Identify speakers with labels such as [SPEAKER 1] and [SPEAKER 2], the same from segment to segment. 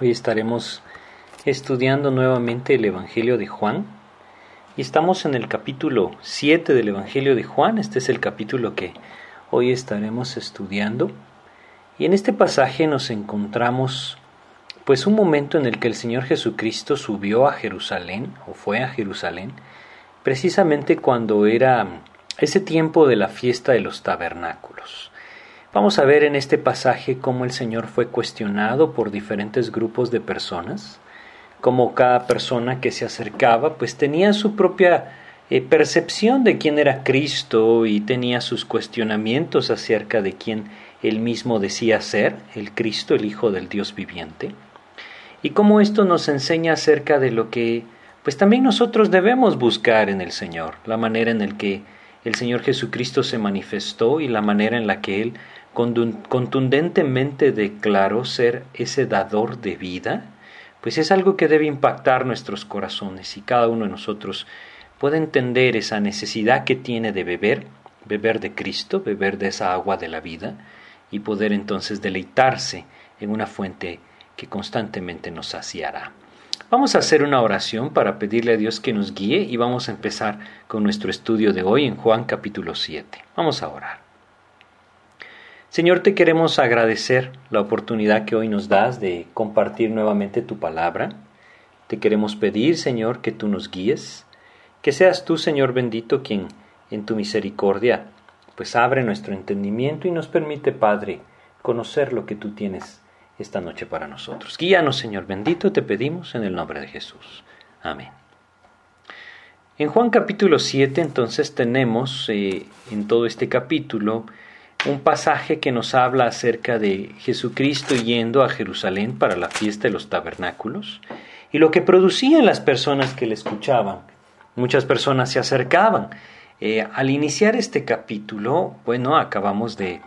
[SPEAKER 1] Hoy estaremos estudiando nuevamente el Evangelio de Juan y estamos en el capítulo 7 del Evangelio de Juan. Este es el capítulo que hoy estaremos estudiando. Y en este pasaje nos encontramos pues un momento en el que el Señor Jesucristo subió a Jerusalén o fue a Jerusalén precisamente cuando era ese tiempo de la fiesta de los tabernáculos. Vamos a ver en este pasaje cómo el Señor fue cuestionado por diferentes grupos de personas, cómo cada persona que se acercaba pues tenía su propia eh, percepción de quién era Cristo y tenía sus cuestionamientos acerca de quién él mismo decía ser, el Cristo, el Hijo del Dios viviente, y cómo esto nos enseña acerca de lo que pues también nosotros debemos buscar en el Señor, la manera en la que el Señor Jesucristo se manifestó y la manera en la que Él contundentemente declaró ser ese dador de vida, pues es algo que debe impactar nuestros corazones y cada uno de nosotros puede entender esa necesidad que tiene de beber, beber de Cristo, beber de esa agua de la vida y poder entonces deleitarse en una fuente que constantemente nos saciará. Vamos a hacer una oración para pedirle a Dios que nos guíe y vamos a empezar con nuestro estudio de hoy en Juan capítulo 7. Vamos a orar. Señor, te queremos agradecer la oportunidad que hoy nos das de compartir nuevamente tu palabra. Te queremos pedir, Señor, que tú nos guíes, que seas tú, Señor bendito, quien en tu misericordia pues abre nuestro entendimiento y nos permite, Padre, conocer lo que tú tienes esta noche para nosotros. Guíanos, Señor bendito, te pedimos en el nombre de Jesús. Amén. En Juan capítulo 7 entonces tenemos eh, en todo este capítulo un pasaje que nos habla acerca de Jesucristo yendo a Jerusalén para la fiesta de los tabernáculos y lo que producían las personas que le escuchaban. Muchas personas se acercaban. Eh, al iniciar este capítulo, bueno, acabamos de,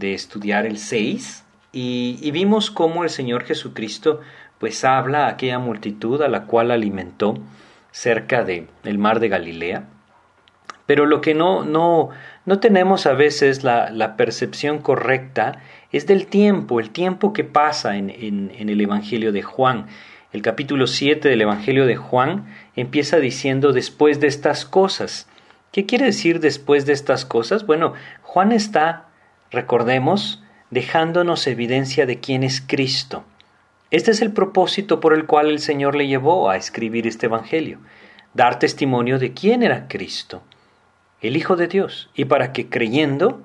[SPEAKER 1] estudiar el 6 y, vimos cómo el Señor Jesucristo pues habla a aquella multitud a la cual alimentó cerca del el mar de Galilea. Pero lo que no, no, no tenemos a veces la, la, percepción correcta es del tiempo, el tiempo que pasa en, en, el Evangelio de Juan. El capítulo 7 del Evangelio de Juan empieza diciendo después de estas cosas. ¿Qué quiere decir después de estas cosas? Bueno, Juan está, recordemos, dejándonos evidencia de quién es Cristo. Este es el propósito por el cual el Señor le llevó a escribir este Evangelio, dar testimonio de quién era Cristo el Hijo de Dios, y para que creyendo,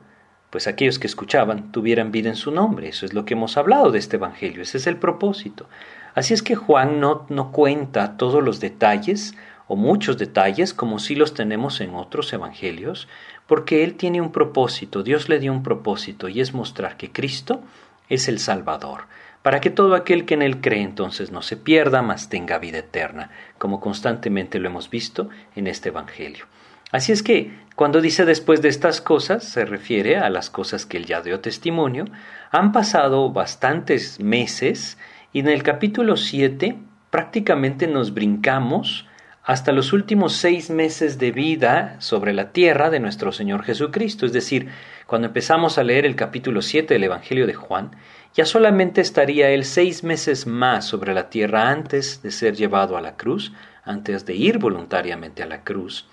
[SPEAKER 1] pues aquellos que escuchaban tuvieran vida en su nombre. Eso es lo que hemos hablado de este Evangelio, ese es el propósito. Así es que Juan no, no cuenta todos los detalles o muchos detalles como si los tenemos en otros Evangelios, porque él tiene un propósito, Dios le dio un propósito y es mostrar que Cristo es el Salvador, para que todo aquel que en él cree entonces no se pierda, mas tenga vida eterna, como constantemente lo hemos visto en este Evangelio. Así es que cuando dice después de estas cosas, se refiere a las cosas que él ya dio testimonio. Han pasado bastantes meses y en el capítulo 7 prácticamente nos brincamos hasta los últimos seis meses de vida sobre la tierra de nuestro Señor Jesucristo. Es decir, cuando empezamos a leer el capítulo 7 del Evangelio de Juan, ya solamente estaría él seis meses más sobre la tierra antes de ser llevado a la cruz, antes de ir voluntariamente a la cruz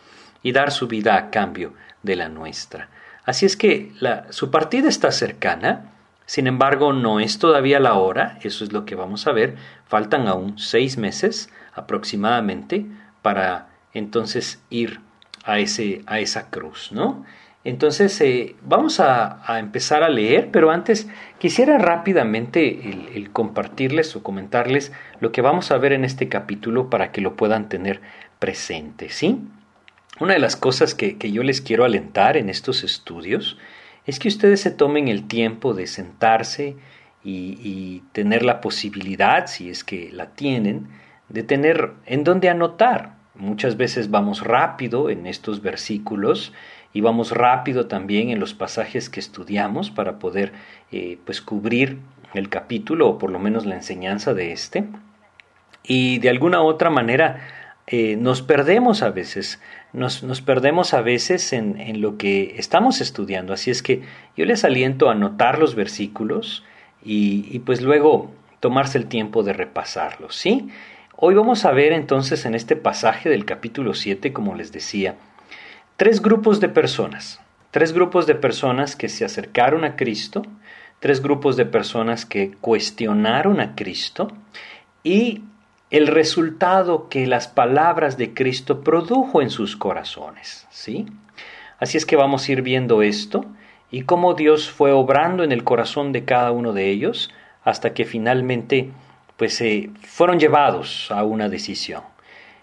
[SPEAKER 1] y dar su vida a cambio de la nuestra. Así es que la, su partida está cercana, sin embargo no es todavía la hora, eso es lo que vamos a ver, faltan aún seis meses aproximadamente para entonces ir a, ese, a esa cruz, ¿no? Entonces eh, vamos a, empezar a leer, pero antes quisiera rápidamente el, el, compartirles o comentarles lo que vamos a ver en este capítulo para que lo puedan tener presente, ¿sí? Una de las cosas que, yo les quiero alentar en estos estudios es que ustedes se tomen el tiempo de sentarse y, tener la posibilidad, si es que la tienen, de tener en dónde anotar. Muchas veces vamos rápido en estos versículos y vamos rápido también en los pasajes que estudiamos para poder eh, pues cubrir el capítulo o por lo menos la enseñanza de este. Y de alguna u otra manera eh, nos perdemos a veces, nos, nos perdemos a veces en, en, lo que estamos estudiando. Así es que yo les aliento a anotar los versículos y, y pues luego tomarse el tiempo de repasarlo, ¿sí? Hoy vamos a ver entonces en este pasaje del capítulo 7, como les decía, tres grupos de personas, tres grupos de personas que se acercaron a Cristo, tres grupos de personas que cuestionaron a Cristo y el resultado que las palabras de Cristo produjo en sus corazones, ¿sí? Así es que vamos a ir viendo esto y cómo Dios fue obrando en el corazón de cada uno de ellos hasta que finalmente pues eh, fueron llevados a una decisión.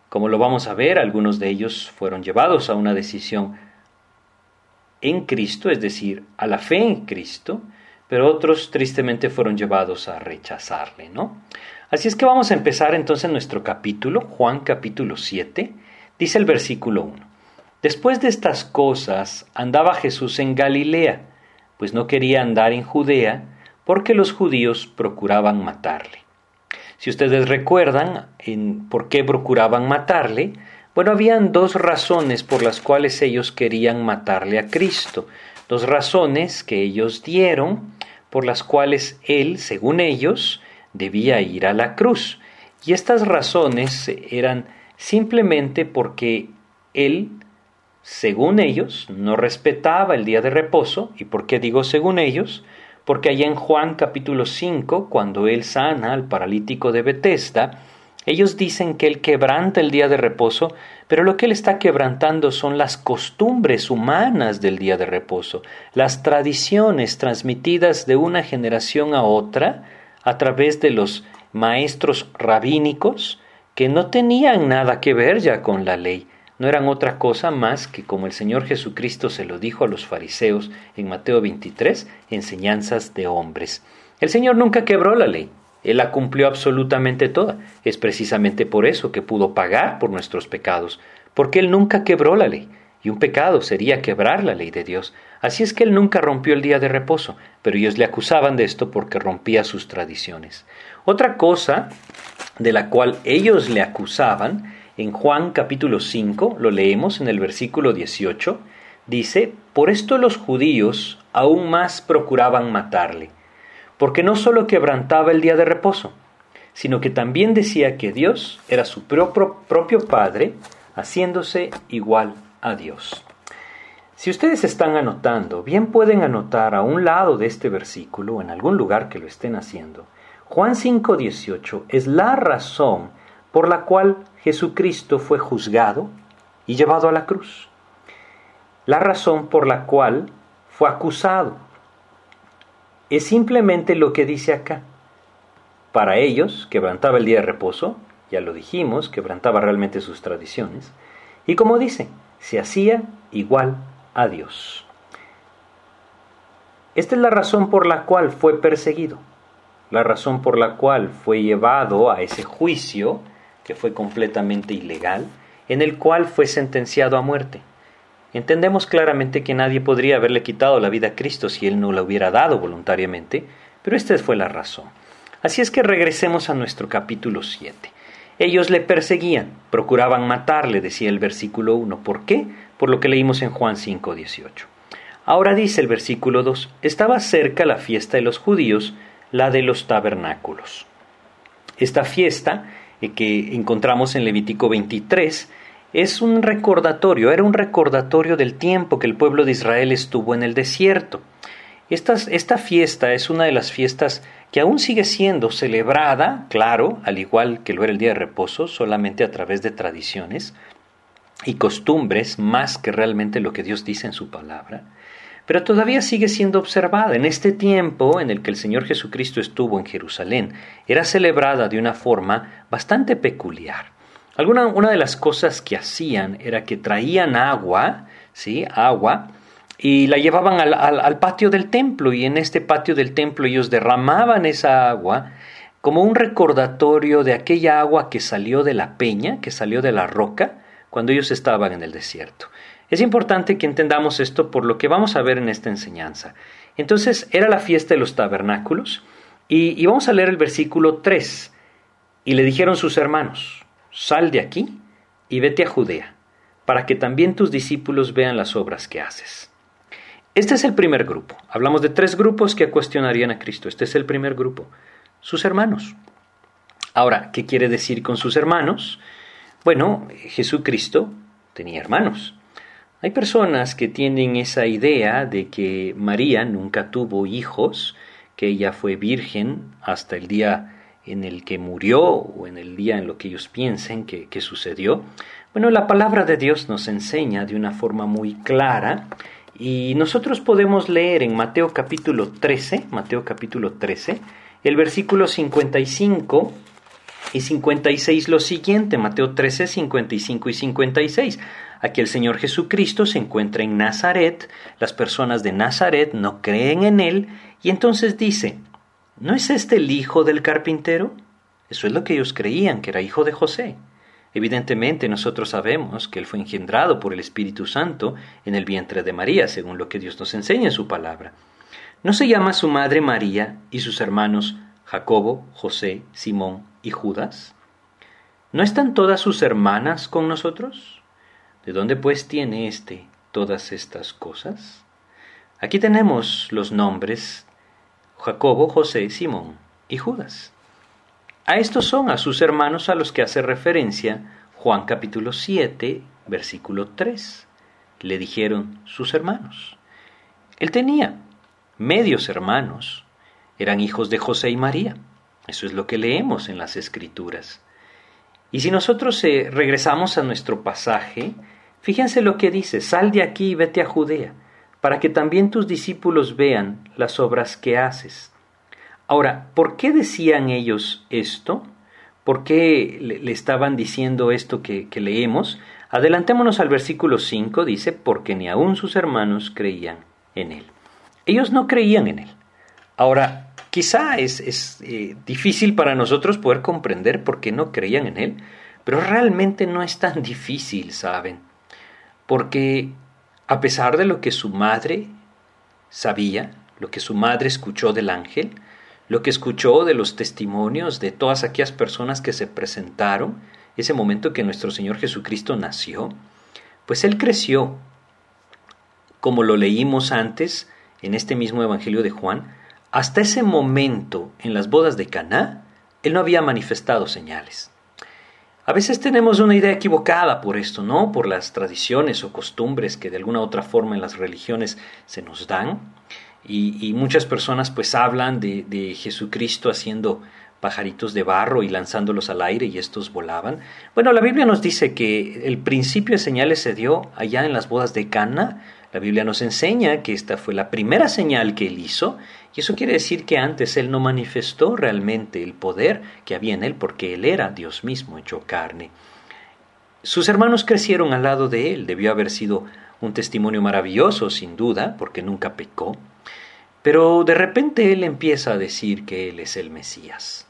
[SPEAKER 1] Como lo vamos a ver, algunos de ellos fueron llevados a una decisión en Cristo, es decir, a la fe en Cristo, pero otros tristemente fueron llevados a rechazarle, ¿no? Así es que vamos a empezar entonces nuestro capítulo, Juan capítulo 7, dice el versículo 1. Después de estas cosas andaba Jesús en Galilea, pues no quería andar en Judea, porque los judíos procuraban matarle. Si ustedes recuerdan por qué procuraban matarle, bueno, habían dos razones por las cuales ellos querían matarle a Cristo, dos razones que ellos dieron por las cuales él, según ellos, debía ir a la cruz. Y estas razones eran simplemente porque él, según ellos, no respetaba el día de reposo. ¿Y por qué digo según ellos? Porque allá en Juan capítulo 5, cuando él sana al paralítico de Betesda, ellos dicen que él quebranta el día de reposo, pero lo que él está quebrantando son las costumbres humanas del día de reposo, las tradiciones transmitidas de una generación a otra a través de los maestros rabínicos que no tenían nada que ver ya con la ley, no eran otra cosa más que, como el Señor Jesucristo se lo dijo a los fariseos en Mateo 23, enseñanzas de hombres. El Señor nunca quebró la ley, Él la cumplió absolutamente toda. Es precisamente por eso que pudo pagar por nuestros pecados, porque Él nunca quebró la ley, y un pecado sería quebrar la ley de Dios. Así es que Él nunca rompió el día de reposo, pero ellos le acusaban de esto porque rompía sus tradiciones. Otra cosa de la cual ellos le acusaban en Juan capítulo 5, lo leemos en el versículo 18, dice, Por esto los judíos aún más procuraban matarle, porque no sólo quebrantaba el día de reposo, sino que también decía que Dios era su propio Padre, haciéndose igual a Dios. Si ustedes están anotando, bien pueden anotar a un lado de este versículo, en algún lugar que lo estén haciendo, Juan 5.18 es la razón por la cual Jesucristo fue juzgado y llevado a la cruz. La razón por la cual fue acusado es simplemente lo que dice acá. Para ellos, quebrantaba el día de reposo, ya lo dijimos, quebrantaba realmente sus tradiciones, y como dice, se hacía igual a Dios. Esta es la razón por la cual fue perseguido, la razón por la cual fue llevado a ese juicio que fue completamente ilegal, en el cual fue sentenciado a muerte. Entendemos claramente que nadie podría haberle quitado la vida a Cristo si Él no la hubiera dado voluntariamente, pero esta fue la razón. Así es que regresemos a nuestro capítulo 7. Ellos le perseguían, procuraban matarle, decía el versículo 1. ¿Por qué? Por lo que leímos en Juan 5, 18. Ahora dice el versículo 2, estaba cerca la fiesta de los judíos, la de los tabernáculos. Esta fiesta que encontramos en Levítico 23, es un recordatorio, era un recordatorio del tiempo que el pueblo de Israel estuvo en el desierto. Esta, esta fiesta es una de las fiestas que aún sigue siendo celebrada, claro, al igual que lo era el día de reposo, solamente a través de tradiciones y costumbres, más que realmente lo que Dios dice en su palabra pero todavía sigue siendo observada. En este tiempo en el que el Señor Jesucristo estuvo en Jerusalén, era celebrada de una forma bastante peculiar. Alguna, una de las cosas que hacían era que traían agua, ¿sí? agua, y la llevaban al, al patio del templo, y en este patio del templo ellos derramaban esa agua como un recordatorio de aquella agua que salió de la peña, que salió de la roca, cuando ellos estaban en el desierto. Es importante que entendamos esto por lo que vamos a ver en esta enseñanza. Entonces era la fiesta de los tabernáculos y, vamos a leer el versículo 3. Y le dijeron sus hermanos, sal de aquí y vete a Judea, para que también tus discípulos vean las obras que haces. Este es el primer grupo. Hablamos de tres grupos que cuestionarían a Cristo. Este es el primer grupo. sus hermanos. Ahora, ¿qué quiere decir con sus hermanos? Bueno, Jesucristo tenía hermanos. Hay personas que tienen esa idea de que María nunca tuvo hijos, que ella fue virgen hasta el día en el que murió o en el día en lo que ellos piensen que, que sucedió. Bueno, la palabra de Dios nos enseña de una forma muy clara y nosotros podemos leer en Mateo capítulo 13, Mateo capítulo 13, el versículo 55 y 56 lo siguiente, Mateo 13, 55 y 56. Aquí el Señor Jesucristo se encuentra en Nazaret, las personas de Nazaret no creen en Él, y entonces dice, ¿no es este el hijo del carpintero? Eso es lo que ellos creían, que era hijo de José. Evidentemente nosotros sabemos que Él fue engendrado por el Espíritu Santo en el vientre de María, según lo que Dios nos enseña en su palabra. ¿No se llama su madre María y sus hermanos Jacobo, José, Simón y Judas? ¿No están todas sus hermanas con nosotros? ¿De dónde pues tiene éste todas estas cosas? Aquí tenemos los nombres Jacobo, José, Simón y Judas. A estos son a sus hermanos a los que hace referencia Juan capítulo 7, versículo 3. Le dijeron sus hermanos. Él tenía medios hermanos, eran hijos de José y María. Eso es lo que leemos en las escrituras. Y si nosotros eh, regresamos a nuestro pasaje, fíjense lo que dice, sal de aquí y vete a Judea, para que también tus discípulos vean las obras que haces. Ahora, ¿por qué decían ellos esto? ¿Por qué le, estaban diciendo esto que, leemos? Adelantémonos al versículo 5, dice, porque ni aun sus hermanos creían en él. Ellos no creían en él. Ahora, Quizá es, eh, difícil para nosotros poder comprender por qué no creían en Él, pero realmente no es tan difícil, ¿saben? Porque a pesar de lo que su madre sabía, lo que su madre escuchó del ángel, lo que escuchó de los testimonios de todas aquellas personas que se presentaron, ese momento que nuestro Señor Jesucristo nació, pues Él creció, como lo leímos antes en este mismo Evangelio de Juan, hasta ese momento, en las bodas de Caná, él no había manifestado señales. A veces tenemos una idea equivocada por esto, ¿no? Por las tradiciones o costumbres que de alguna otra forma en las religiones se nos dan. Y, muchas personas pues hablan de, de Jesucristo haciendo pajaritos de barro y lanzándolos al aire y estos volaban. Bueno, la Biblia nos dice que el principio de señales se dio allá en las bodas de Cana. La Biblia nos enseña que esta fue la primera señal que él hizo y eso quiere decir que antes Él no manifestó realmente el poder que había en Él porque Él era Dios mismo hecho carne. Sus hermanos crecieron al lado de Él, debió haber sido un testimonio maravilloso, sin duda, porque nunca pecó, pero de repente Él empieza a decir que Él es el Mesías.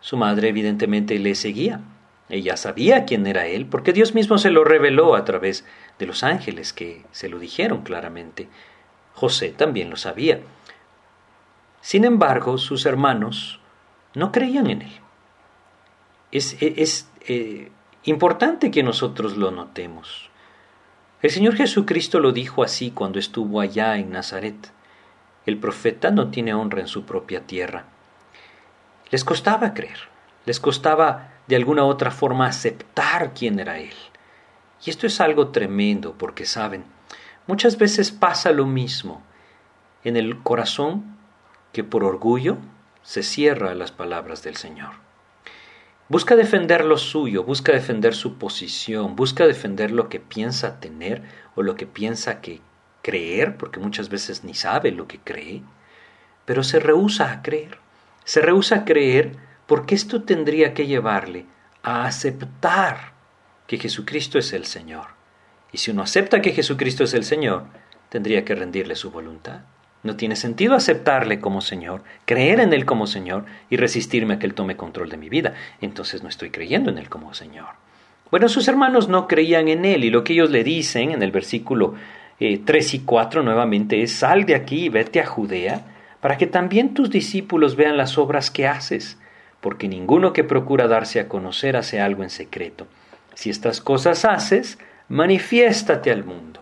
[SPEAKER 1] Su madre evidentemente le seguía. Ella sabía quién era Él, porque Dios mismo se lo reveló a través de los ángeles que se lo dijeron claramente. José también lo sabía. Sin embargo, sus hermanos no creían en él. Es, eh, importante que nosotros lo notemos. El Señor Jesucristo lo dijo así cuando estuvo allá en Nazaret. El profeta no tiene honra en su propia tierra. Les costaba creer, les costaba de alguna otra forma aceptar quién era Él. Y esto es algo tremendo porque, saben, muchas veces pasa lo mismo. En el corazón que por orgullo se cierra a las palabras del Señor. Busca defender lo suyo, busca defender su posición, busca defender lo que piensa tener o lo que piensa que creer, porque muchas veces ni sabe lo que cree, pero se rehúsa a creer. Se rehúsa a creer porque esto tendría que llevarle a aceptar que Jesucristo es el Señor. Y si uno acepta que Jesucristo es el Señor, tendría que rendirle su voluntad. No tiene sentido aceptarle como Señor, creer en Él como Señor y resistirme a que Él tome control de mi vida. Entonces no estoy creyendo en Él como Señor. Bueno, sus hermanos no creían en Él y lo que ellos le dicen en el versículo 3 eh, y 4 nuevamente es, sal de aquí y vete a Judea para que también tus discípulos vean las obras que haces, porque ninguno que procura darse a conocer hace algo en secreto. Si estas cosas haces, manifiéstate al mundo.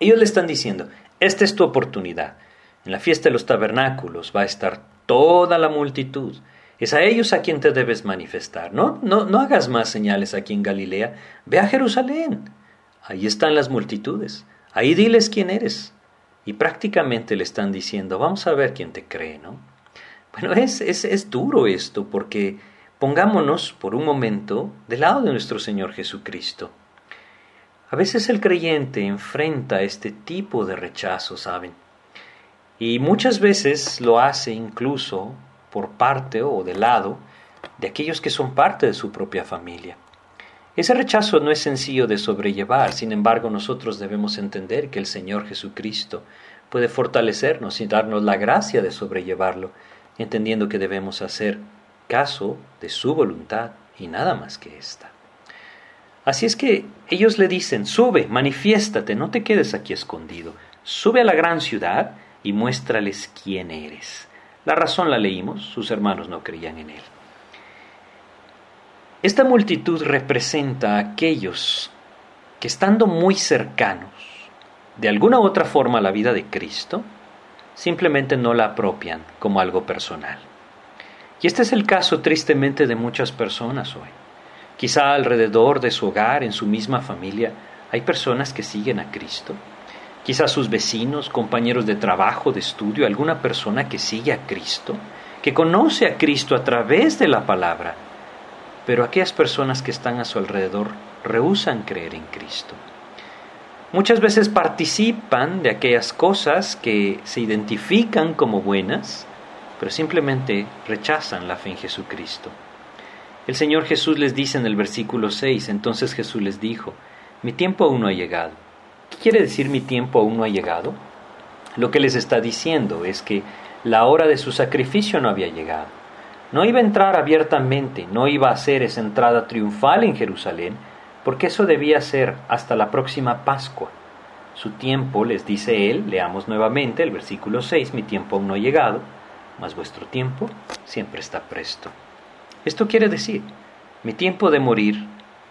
[SPEAKER 1] Ellos le están diciendo, esta es tu oportunidad. En la fiesta de los tabernáculos va a estar toda la multitud. Es a ellos a quien te debes manifestar. No, no, no hagas más señales aquí en Galilea. Ve a Jerusalén. Ahí están las multitudes. Ahí diles quién eres. Y prácticamente le están diciendo, vamos a ver quién te cree, ¿no? Bueno, es, es, es duro esto porque pongámonos por un momento del lado de nuestro Señor Jesucristo. A veces el creyente enfrenta este tipo de rechazo, ¿saben? Y muchas veces lo hace incluso por parte o de lado de aquellos que son parte de su propia familia. Ese rechazo no es sencillo de sobrellevar, sin embargo nosotros debemos entender que el Señor Jesucristo puede fortalecernos y darnos la gracia de sobrellevarlo, entendiendo que debemos hacer caso de su voluntad y nada más que esta. Así es que ellos le dicen, sube, manifiéstate, no te quedes aquí escondido, sube a la gran ciudad y muéstrales quién eres. La razón la leímos, sus hermanos no creían en él. Esta multitud representa a aquellos que estando muy cercanos, de alguna u otra forma, a la vida de Cristo, simplemente no la apropian como algo personal. Y este es el caso tristemente de muchas personas hoy. Quizá alrededor de su hogar, en su misma familia, hay personas que siguen a Cristo. Quizá sus vecinos, compañeros de trabajo, de estudio, alguna persona que sigue a Cristo, que conoce a Cristo a través de la palabra, pero aquellas personas que están a su alrededor rehusan creer en Cristo. Muchas veces participan de aquellas cosas que se identifican como buenas, pero simplemente rechazan la fe en Jesucristo. El Señor Jesús les dice en el versículo 6, entonces Jesús les dijo, mi tiempo aún no ha llegado. ¿Qué quiere decir mi tiempo aún no ha llegado? Lo que les está diciendo es que la hora de su sacrificio no había llegado. No iba a entrar abiertamente, no iba a hacer esa entrada triunfal en Jerusalén, porque eso debía ser hasta la próxima Pascua. Su tiempo, les dice él, leamos nuevamente el versículo 6, mi tiempo aún no ha llegado, mas vuestro tiempo siempre está presto. Esto quiere decir, mi tiempo de morir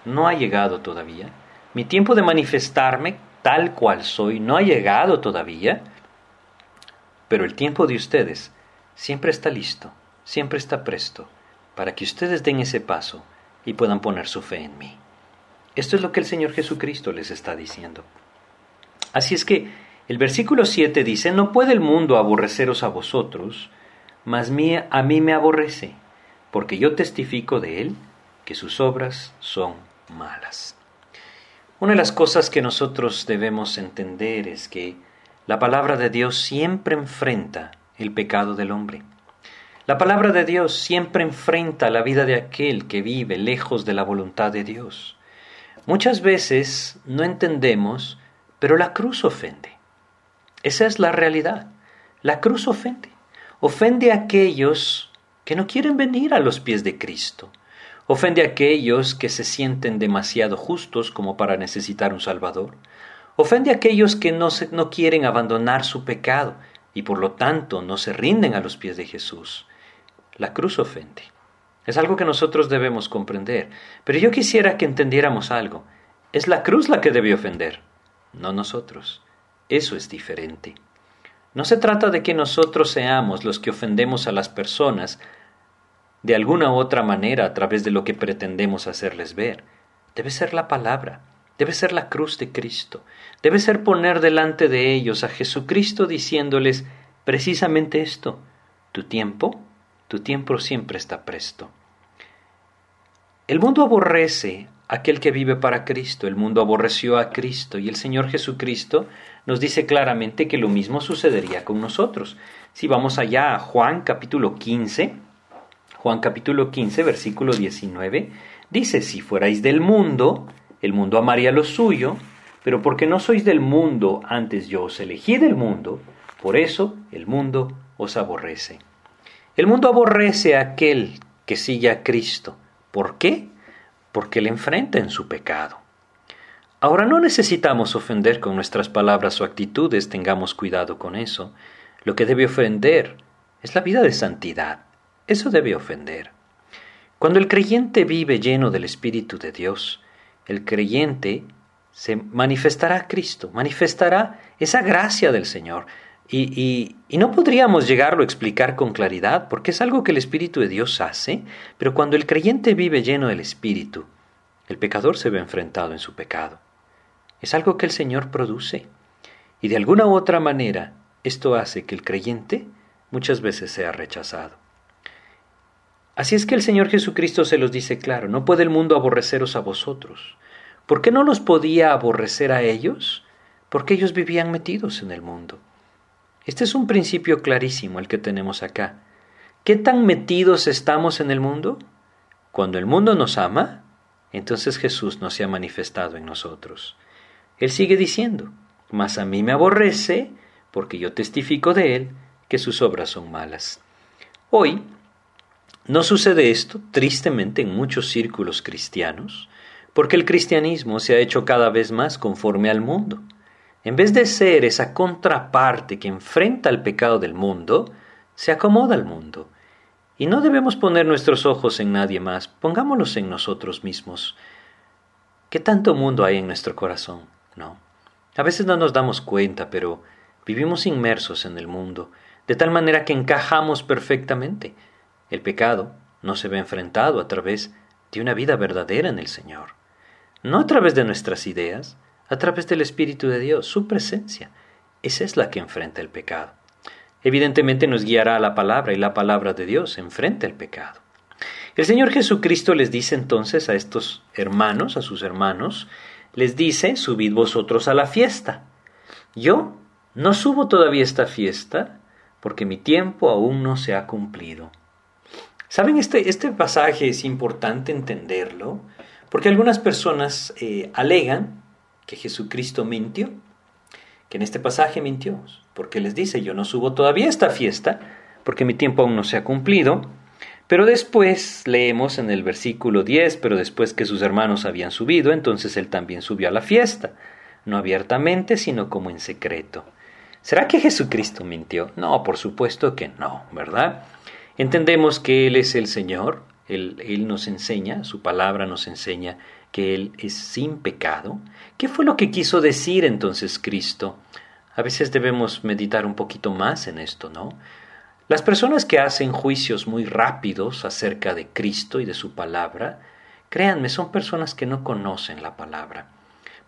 [SPEAKER 1] no ha llegado todavía, mi tiempo de manifestarme tal cual soy no ha llegado todavía, pero el tiempo de ustedes siempre está listo siempre está presto para que ustedes den ese paso y puedan poner su fe en mí. Esto es lo que el Señor Jesucristo les está diciendo. Así es que el versículo 7 dice, no puede el mundo aborreceros a vosotros, mas a mí me aborrece, porque yo testifico de él que sus obras son malas. Una de las cosas que nosotros debemos entender es que la palabra de Dios siempre enfrenta el pecado del hombre. La palabra de Dios siempre enfrenta la vida de aquel que vive lejos de la voluntad de Dios. Muchas veces no entendemos, pero la cruz ofende. Esa es la realidad. La cruz ofende. Ofende a aquellos que no quieren venir a los pies de Cristo. Ofende a aquellos que se sienten demasiado justos como para necesitar un Salvador. Ofende a aquellos que no, no quieren abandonar su pecado y por lo tanto no se rinden a los pies de Jesús. La cruz ofende. Es algo que nosotros debemos comprender. Pero yo quisiera que entendiéramos algo. Es la cruz la que debe ofender, no nosotros. Eso es diferente. No se trata de que nosotros seamos los que ofendemos a las personas de alguna u otra manera a través de lo que pretendemos hacerles ver. Debe ser la palabra, debe ser la cruz de Cristo, debe ser poner delante de ellos a Jesucristo diciéndoles precisamente esto, tu tiempo tu tiempo siempre está presto. El mundo aborrece aquel que vive para Cristo, el mundo aborreció a Cristo y el Señor Jesucristo nos dice claramente que lo mismo sucedería con nosotros. Si vamos allá a Juan capítulo 15, Juan capítulo 15, versículo 19, dice, si fuerais del mundo, el mundo amaría lo suyo, pero porque no sois del mundo, antes yo os elegí del mundo, por eso el mundo os aborrece. El mundo aborrece a aquel que sigue a Cristo. ¿Por qué? Porque le enfrenta en su pecado. Ahora no necesitamos ofender con nuestras palabras o actitudes, tengamos cuidado con eso. Lo que debe ofender es la vida de santidad. Eso debe ofender. Cuando el creyente vive lleno del Espíritu de Dios, el creyente se manifestará a Cristo, manifestará esa gracia del Señor, Y, no podríamos llegarlo a explicar con claridad, porque es algo que el Espíritu de Dios hace, pero cuando el creyente vive lleno del Espíritu, el pecador se ve enfrentado en su pecado. Es algo que el Señor produce. Y de alguna u otra manera, esto hace que el creyente muchas veces sea rechazado. Así es que el Señor Jesucristo se los dice claro, no puede el mundo aborreceros a vosotros. ¿Por qué no los podía aborrecer a ellos? Porque ellos vivían metidos en el mundo. Este es un principio clarísimo el que tenemos acá. ¿Qué tan metidos estamos en el mundo? Cuando el mundo nos ama, entonces Jesús no se ha manifestado en nosotros. Él sigue diciendo, mas a mí me aborrece, porque yo testifico de él, que sus obras son malas. Hoy, no sucede esto, tristemente, en muchos círculos cristianos, porque el cristianismo se ha hecho cada vez más conforme al mundo. En vez de ser esa contraparte que enfrenta el pecado del mundo, se acomoda al mundo. Y no debemos poner nuestros ojos en nadie más, pongámoslos en nosotros mismos. ¿Qué tanto mundo hay en nuestro corazón? No. A veces no nos damos cuenta, pero vivimos inmersos en el mundo, de tal manera que encajamos perfectamente. El pecado no se ve enfrentado a través de una vida verdadera en el Señor, no a través de nuestras ideas, a través del Espíritu de Dios, su presencia. Esa es la que enfrenta el pecado. Evidentemente nos guiará a la palabra y la palabra de Dios enfrenta el pecado. El Señor Jesucristo les dice entonces a estos hermanos, a sus hermanos, les dice, subid vosotros a la fiesta. Yo no subo todavía esta fiesta porque mi tiempo aún no se ha cumplido. Saben, este, este pasaje es importante entenderlo porque algunas personas eh, alegan que Jesucristo mintió, que en este pasaje mintió, porque les dice, yo no subo todavía esta fiesta, porque mi tiempo aún no se ha cumplido, pero después leemos en el versículo 10, pero después que sus hermanos habían subido, entonces él también subió a la fiesta, no abiertamente, sino como en secreto. ¿Será que Jesucristo mintió? No, por supuesto que no, ¿verdad? Entendemos que Él es el Señor, Él, él nos enseña, su palabra nos enseña que Él es sin pecado. ¿Qué fue lo que quiso decir entonces Cristo? A veces debemos meditar un poquito más en esto, ¿no? Las personas que hacen juicios muy rápidos acerca de Cristo y de su palabra, créanme, son personas que no conocen la palabra,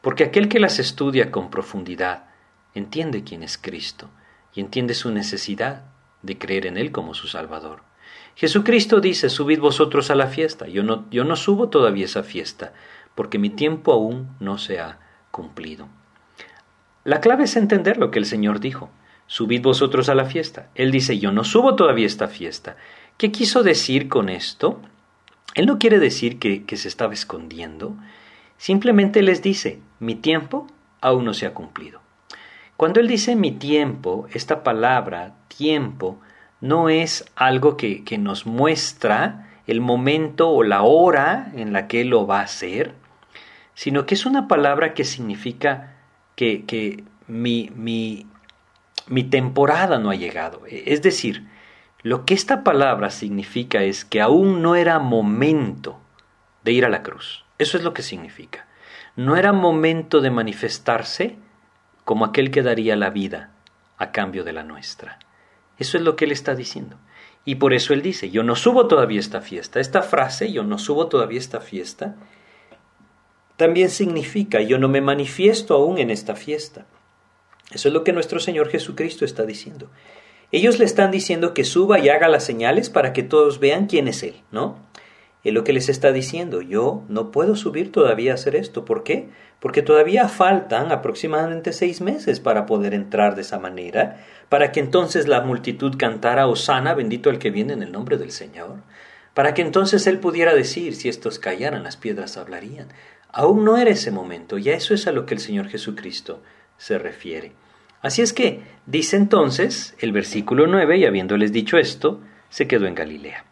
[SPEAKER 1] porque aquel que las estudia con profundidad entiende quién es Cristo y entiende su necesidad de creer en Él como su Salvador. Jesucristo dice, subid vosotros a la fiesta. Yo no, yo no subo todavía esa fiesta, porque mi tiempo aún no se ha cumplido. La clave es entender lo que el Señor dijo. Subid vosotros a la fiesta. Él dice, yo no subo todavía esta fiesta. ¿Qué quiso decir con esto? Él no quiere decir que, que se estaba escondiendo. Simplemente les dice, mi tiempo aún no se ha cumplido. Cuando Él dice mi tiempo, esta palabra, tiempo, no es algo que, que nos muestra el momento o la hora en la que Él lo va a hacer, sino que es una palabra que significa que, que mi, mi, mi temporada no ha llegado. Es decir, lo que esta palabra significa es que aún no era momento de ir a la cruz. Eso es lo que significa. No era momento de manifestarse como aquel que daría la vida a cambio de la nuestra. Eso es lo que él está diciendo. Y por eso él dice, yo no subo todavía esta fiesta. Esta frase, yo no subo todavía esta fiesta, también significa, yo no me manifiesto aún en esta fiesta. Eso es lo que nuestro Señor Jesucristo está diciendo. Ellos le están diciendo que suba y haga las señales para que todos vean quién es Él, ¿no? Es lo que les está diciendo. Yo no puedo subir todavía a hacer esto. ¿Por qué? Porque todavía faltan aproximadamente seis meses para poder entrar de esa manera, para que entonces la multitud cantara Osana, bendito el que viene en el nombre del Señor, para que entonces Él pudiera decir, si estos callaran, las piedras hablarían. Aún no era ese momento, y a eso es a lo que el Señor Jesucristo se refiere. Así es que, dice entonces el versículo 9, y habiéndoles dicho esto, se quedó en Galilea.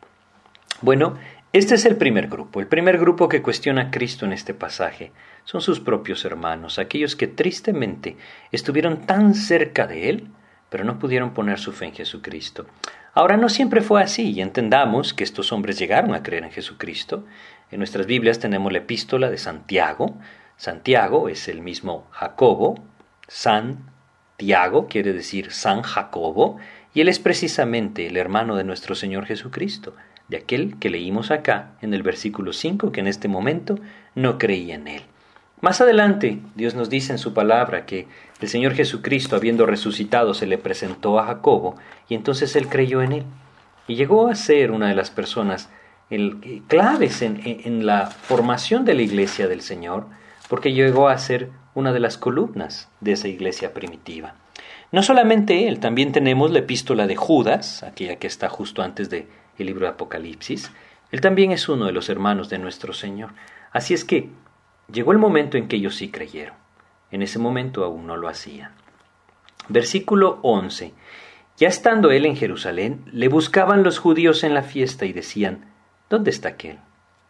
[SPEAKER 1] Bueno, este es el primer grupo. El primer grupo que cuestiona a Cristo en este pasaje son sus propios hermanos, aquellos que tristemente estuvieron tan cerca de Él, pero no pudieron poner su fe en Jesucristo. Ahora no siempre fue así, y entendamos que estos hombres llegaron a creer en Jesucristo. En nuestras Biblias tenemos la epístola de Santiago. Santiago es el mismo Jacobo, San Tiago, quiere decir San Jacobo, y él es precisamente el hermano de nuestro Señor Jesucristo, de aquel que leímos acá en el versículo 5, que en este momento no creía en él. Más adelante, Dios nos dice en su palabra que el Señor Jesucristo, habiendo resucitado, se le presentó a Jacobo y entonces él creyó en él. Y llegó a ser una de las personas claves en, la formación de la iglesia del Señor, porque llegó a ser una de las columnas de esa iglesia primitiva. No solamente él, también tenemos la epístola de Judas, aquella que está justo antes del libro de Apocalipsis. Él también es uno de los hermanos de nuestro Señor. Así es que Llegó el momento en que ellos sí creyeron. En ese momento aún no lo hacían. Versículo 11. Ya estando él en Jerusalén, le buscaban los judíos en la fiesta y decían, ¿dónde está aquel?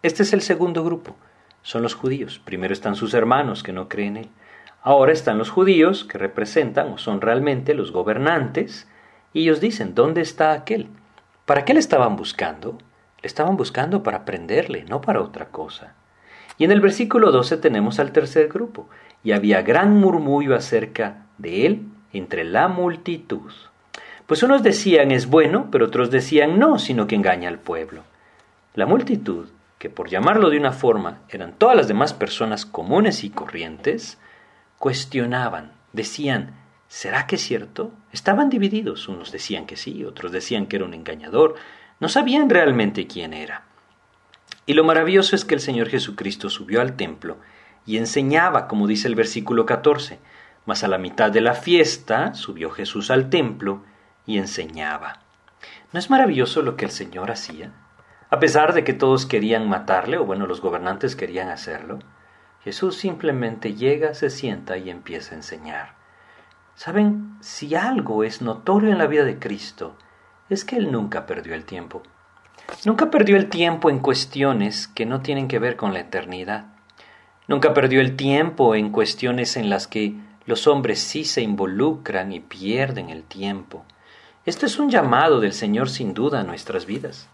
[SPEAKER 1] Este es el segundo grupo. Son los judíos. Primero están sus hermanos que no creen en él. Ahora están los judíos que representan o son realmente los gobernantes y ellos dicen, ¿dónde está aquel? ¿Para qué le estaban buscando? Le estaban buscando para prenderle, no para otra cosa. Y en el versículo 12 tenemos al tercer grupo, y había gran murmullo acerca de él entre la multitud. Pues unos decían es bueno, pero otros decían no, sino que engaña al pueblo. La multitud, que por llamarlo de una forma eran todas las demás personas comunes y corrientes, cuestionaban, decían, ¿será que es cierto? Estaban divididos, unos decían que sí, otros decían que era un engañador, no sabían realmente quién era. Y lo maravilloso es que el Señor Jesucristo subió al templo y enseñaba, como dice el versículo 14, mas a la mitad de la fiesta subió Jesús al templo y enseñaba. ¿No es maravilloso lo que el Señor hacía? A pesar de que todos querían matarle, o bueno, los gobernantes querían hacerlo, Jesús simplemente llega, se sienta y empieza a enseñar. ¿Saben? Si algo es notorio en la vida de Cristo, es que Él nunca perdió el tiempo. Nunca perdió el tiempo en cuestiones que no tienen que ver con la eternidad. Nunca perdió el tiempo en cuestiones en las que los hombres sí se involucran y pierden el tiempo. Esto es un llamado del Señor sin duda a nuestras vidas.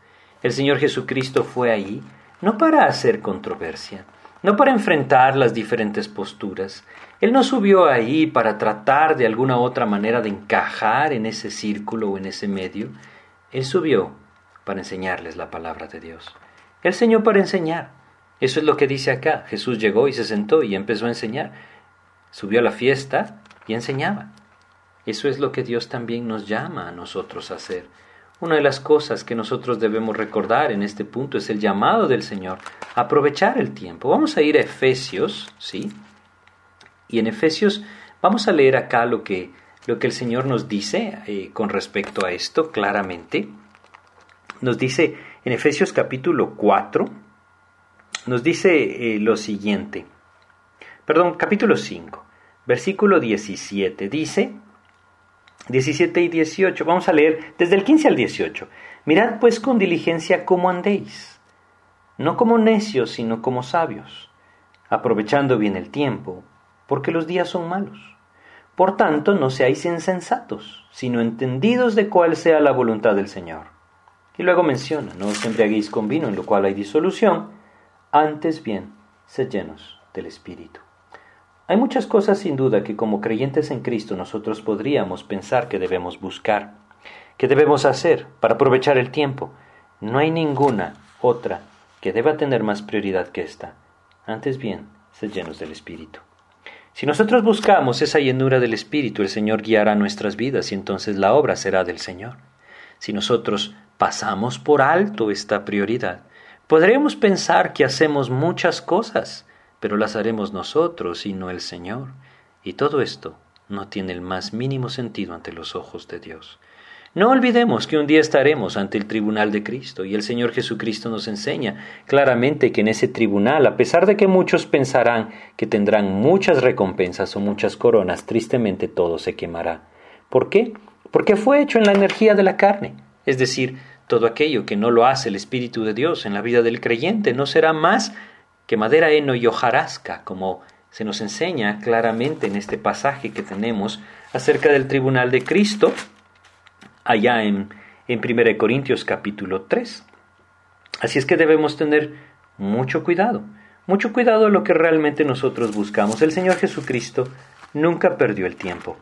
[SPEAKER 1] El Señor Jesucristo fue ahí no para hacer controversia, no para enfrentar las diferentes posturas. Él no subió ahí para tratar de alguna otra manera de encajar en ese círculo o en ese medio. Él subió para enseñarles la palabra de Dios. Él enseñó para enseñar. Eso es lo que dice acá. Jesús llegó y se sentó y empezó a enseñar. Subió a la fiesta y enseñaba. Eso es lo que Dios también nos llama a nosotros a hacer. Una de las cosas que nosotros debemos recordar en este punto es el llamado del Señor a aprovechar el tiempo. Vamos a ir a Efesios, ¿sí? Y en Efesios vamos a leer acá lo que, lo que el Señor nos dice eh, con respecto a esto claramente nos dice en Efesios capítulo 4, nos dice eh, lo siguiente, perdón, capítulo 5, versículo 17, dice, 17 y 18, vamos a leer desde el 15 al 18, mirad pues con diligencia cómo andéis, no como necios, sino como sabios, aprovechando bien el tiempo, porque los días son malos. Por tanto, no seáis insensatos, sino entendidos de cuál sea la voluntad del Señor. Y luego menciona, no os embriaguéis con vino en lo cual hay disolución, antes bien, sed llenos del Espíritu. Hay muchas cosas sin duda que como creyentes en Cristo nosotros podríamos pensar que debemos buscar, que debemos hacer para aprovechar el tiempo. No hay ninguna otra que deba tener más prioridad que esta. Antes bien, sed llenos del Espíritu. Si nosotros buscamos esa llenura del Espíritu, el Señor guiará nuestras vidas y entonces la obra será del Señor. Si nosotros pasamos por alto esta prioridad. Podremos pensar que hacemos muchas cosas, pero las haremos nosotros y no el Señor. Y todo esto no tiene el más mínimo sentido ante los ojos de Dios. No olvidemos que un día estaremos ante el tribunal de Cristo y el Señor Jesucristo nos enseña claramente que en ese tribunal, a pesar de que muchos pensarán que tendrán muchas recompensas o muchas coronas, tristemente todo se quemará. ¿Por qué? Porque fue hecho en la energía de la carne es decir, todo aquello que no lo hace el Espíritu de Dios en la vida del creyente no será más que madera, heno y hojarasca, como se nos enseña claramente en este pasaje que tenemos acerca del tribunal de Cristo, allá en, en 1 Corintios capítulo 3. Así es que debemos tener mucho cuidado, mucho cuidado a lo que realmente nosotros buscamos. El Señor Jesucristo nunca perdió el tiempo.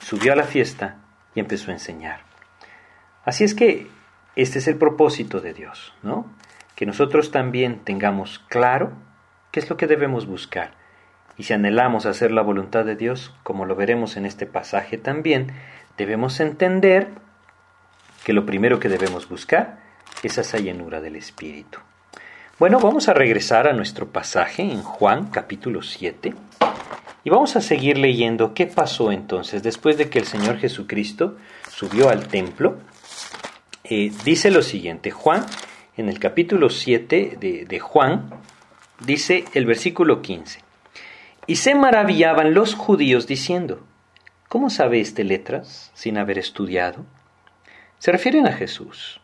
[SPEAKER 1] subió a la fiesta y empezó a enseñar. Así es que este es el propósito de Dios, ¿no? Que nosotros también tengamos claro qué es lo que debemos buscar. Y si anhelamos hacer la voluntad de Dios, como lo veremos en este pasaje también, debemos entender que lo primero que debemos buscar es esa llenura del Espíritu. Bueno, vamos a regresar a nuestro pasaje en Juan capítulo 7 y vamos a seguir leyendo qué pasó entonces después de que el Señor Jesucristo subió al templo. Eh, dice lo siguiente, Juan, en el capítulo 7 de, de Juan, dice el versículo 15, y se maravillaban los judíos diciendo, ¿cómo sabe este letras sin haber estudiado? Se refieren a Jesús.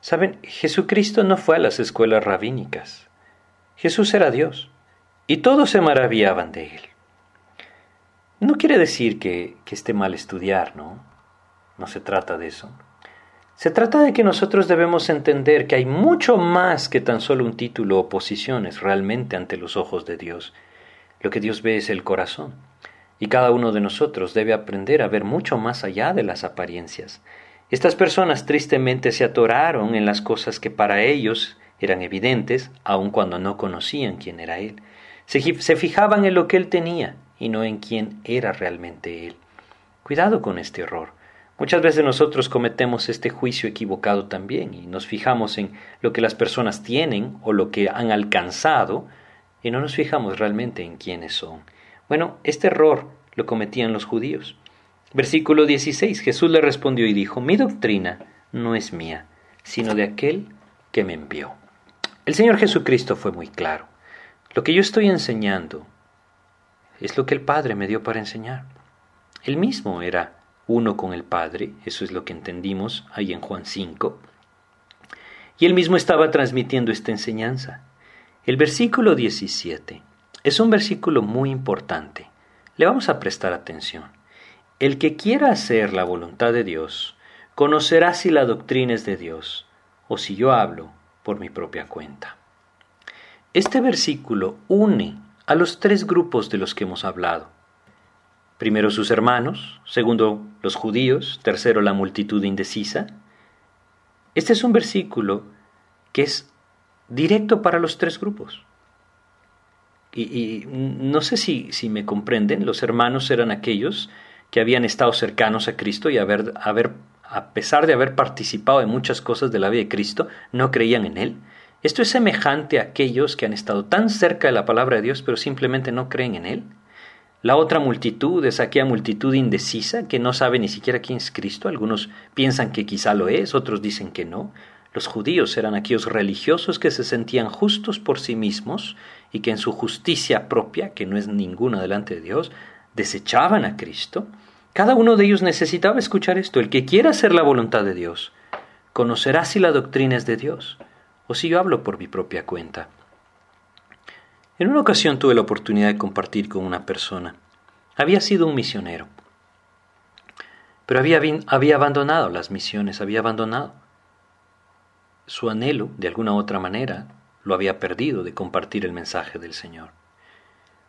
[SPEAKER 1] Saben, Jesucristo no fue a las escuelas rabínicas. Jesús era Dios y todos se maravillaban de él. No quiere decir que, que esté mal estudiar, ¿no? No se trata de eso. Se trata de que nosotros debemos entender que hay mucho más que tan solo un título o posiciones realmente ante los ojos de Dios. Lo que Dios ve es el corazón. Y cada uno de nosotros debe aprender a ver mucho más allá de las apariencias. Estas personas tristemente se atoraron en las cosas que para ellos eran evidentes, aun cuando no conocían quién era Él. Se, se fijaban en lo que Él tenía y no en quién era realmente Él. Cuidado con este error. Muchas veces nosotros cometemos este juicio equivocado también y nos fijamos en lo que las personas tienen o lo que han alcanzado y no nos fijamos realmente en quiénes son. Bueno, este error lo cometían los judíos. Versículo 16. Jesús le respondió y dijo, mi doctrina no es mía, sino de aquel que me envió. El Señor Jesucristo fue muy claro. Lo que yo estoy enseñando es lo que el Padre me dio para enseñar. Él mismo era uno con el Padre, eso es lo que entendimos ahí en Juan 5. Y él mismo estaba transmitiendo esta enseñanza. El versículo 17 es un versículo muy importante. Le vamos a prestar atención. El que quiera hacer la voluntad de Dios, conocerá si la doctrina es de Dios o si yo hablo por mi propia cuenta. Este versículo une a los tres grupos de los que hemos hablado. Primero sus hermanos, segundo los judíos, tercero la multitud indecisa. Este es un versículo que es directo para los tres grupos. Y, no sé si, si me comprenden, los hermanos eran aquellos que habían estado cercanos a Cristo y haber, haber, a pesar de haber participado en muchas cosas de la vida de Cristo, no creían en Él. Esto es semejante a aquellos que han estado tan cerca de la palabra de Dios, pero simplemente no creen en Él. La otra multitud es aquella multitud indecisa que no sabe ni siquiera quién es Cristo. Algunos piensan que quizá lo es, otros dicen que no. Los judíos eran aquellos religiosos que se sentían justos por sí mismos y que en su justicia propia, que no es ninguna delante de Dios, desechaban a Cristo. Cada uno de ellos necesitaba escuchar esto. El que quiera hacer la voluntad de Dios, conocerá si la doctrina es de Dios o si yo hablo por mi propia cuenta. En una ocasión tuve la oportunidad de compartir con una persona. Había sido un misionero, pero había, había abandonado las misiones, había abandonado. Su anhelo, de alguna u otra manera, lo había perdido de compartir el mensaje del Señor.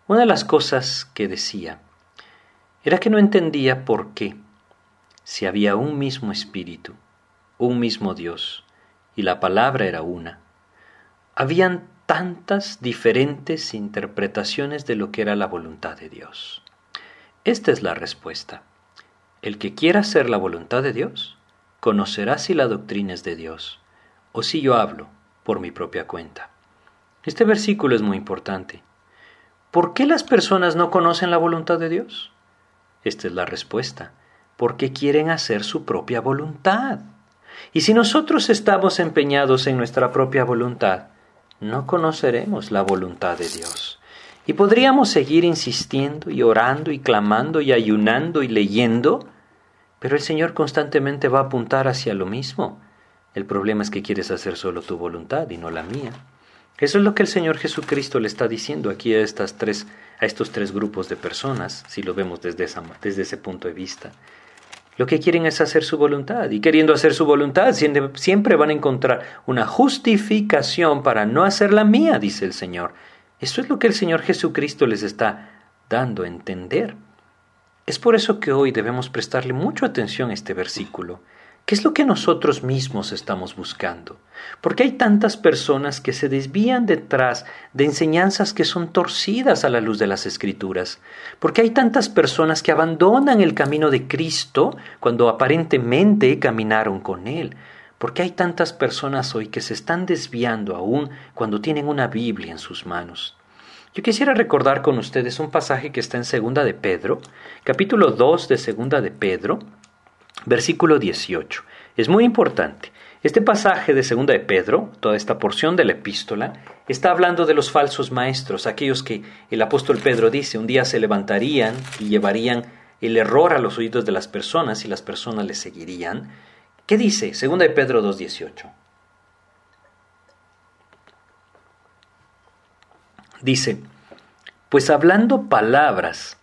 [SPEAKER 1] Una de las cosas que decía era que no entendía por qué, si había un mismo espíritu, un mismo Dios, y la palabra era una, habían tantas diferentes interpretaciones de lo que era la voluntad de Dios. Esta es la respuesta. El que quiera hacer la voluntad de Dios, conocerá si la doctrina es de Dios, o si yo hablo por mi propia cuenta. Este versículo es muy importante. ¿Por qué las personas no conocen la voluntad de Dios? Esta es la respuesta. Porque quieren hacer su propia voluntad. Y si nosotros estamos empeñados en nuestra propia voluntad, no conoceremos la voluntad de Dios. Y podríamos seguir insistiendo y orando y clamando y ayunando y leyendo, pero el Señor constantemente va a apuntar hacia lo mismo. El problema es que quieres hacer solo tu voluntad y no la mía. Eso es lo que el Señor Jesucristo le está diciendo aquí a estas tres a estos tres grupos de personas, si lo vemos desde, desde ese punto de vista. Lo que quieren es hacer su voluntad y queriendo hacer su voluntad siempre van a encontrar una justificación para no hacer la mía, dice el Señor. Eso es lo que el Señor Jesucristo les está dando a entender. Es por eso que hoy debemos prestarle mucha atención a este versículo. ¿Qué es lo que nosotros mismos estamos buscando? Porque hay tantas personas que se desvían detrás de enseñanzas que son torcidas a la luz de las escrituras. Porque hay tantas personas que abandonan el camino de Cristo cuando aparentemente caminaron con Él. Porque hay tantas personas hoy que se están desviando aún cuando tienen una Biblia en sus manos. Yo quisiera recordar con ustedes un pasaje que está en Segunda de Pedro, capítulo 2 de Segunda de Pedro, versículo 18. Es muy importante. Este pasaje de Segunda de Pedro, toda esta porción de la epístola, está hablando de los falsos maestros, aquellos que el apóstol Pedro dice un día se levantarían y llevarían el error a los oídos de las personas y las personas les seguirían. ¿Qué dice? Segunda de Pedro 2.18. Dice, pues hablando palabras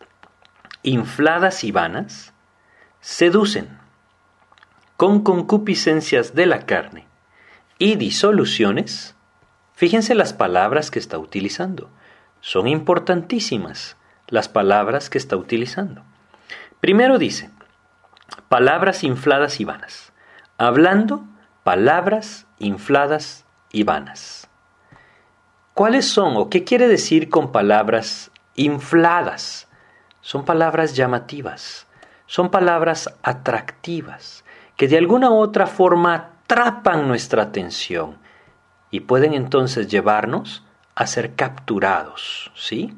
[SPEAKER 1] infladas y vanas, seducen con concupiscencias de la carne y disoluciones, fíjense las palabras que está utilizando. Son importantísimas las palabras que está utilizando. Primero dice, palabras infladas y vanas. Hablando palabras infladas y vanas. ¿Cuáles son o qué quiere decir con palabras infladas? Son palabras llamativas, son palabras atractivas, que de alguna otra forma atrapan nuestra atención y pueden entonces llevarnos a ser capturados, ¿sí?